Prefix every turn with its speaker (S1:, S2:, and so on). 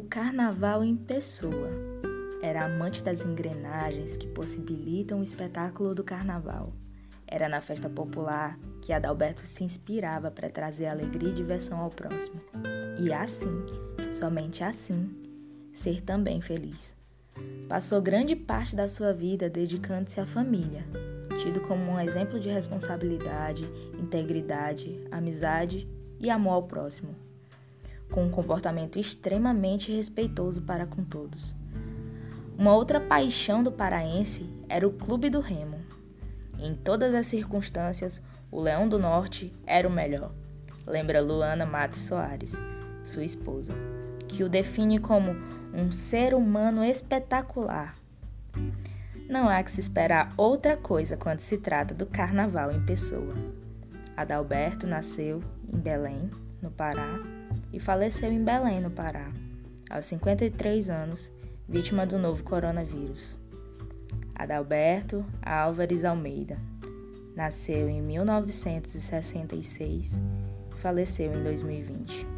S1: carnaval em pessoa. Era amante das engrenagens que possibilitam o espetáculo do carnaval. Era na festa popular que Adalberto se inspirava para trazer alegria e diversão ao próximo. E assim, somente assim, ser também feliz. Passou grande parte da sua vida dedicando-se à família, tido como um exemplo de responsabilidade, integridade, amizade e amor ao próximo, com um comportamento extremamente respeitoso para com todos. Uma outra paixão do paraense era o Clube do Remo. Em todas as circunstâncias, o Leão do Norte era o melhor, lembra Luana Matos Soares, sua esposa, que o define como um ser humano espetacular. Não há que se esperar outra coisa quando se trata do carnaval em pessoa. Adalberto nasceu em Belém, no Pará, e faleceu em Belém, no Pará, aos 53 anos, vítima do novo coronavírus. Adalberto Álvares Almeida nasceu em 1966 e faleceu em 2020.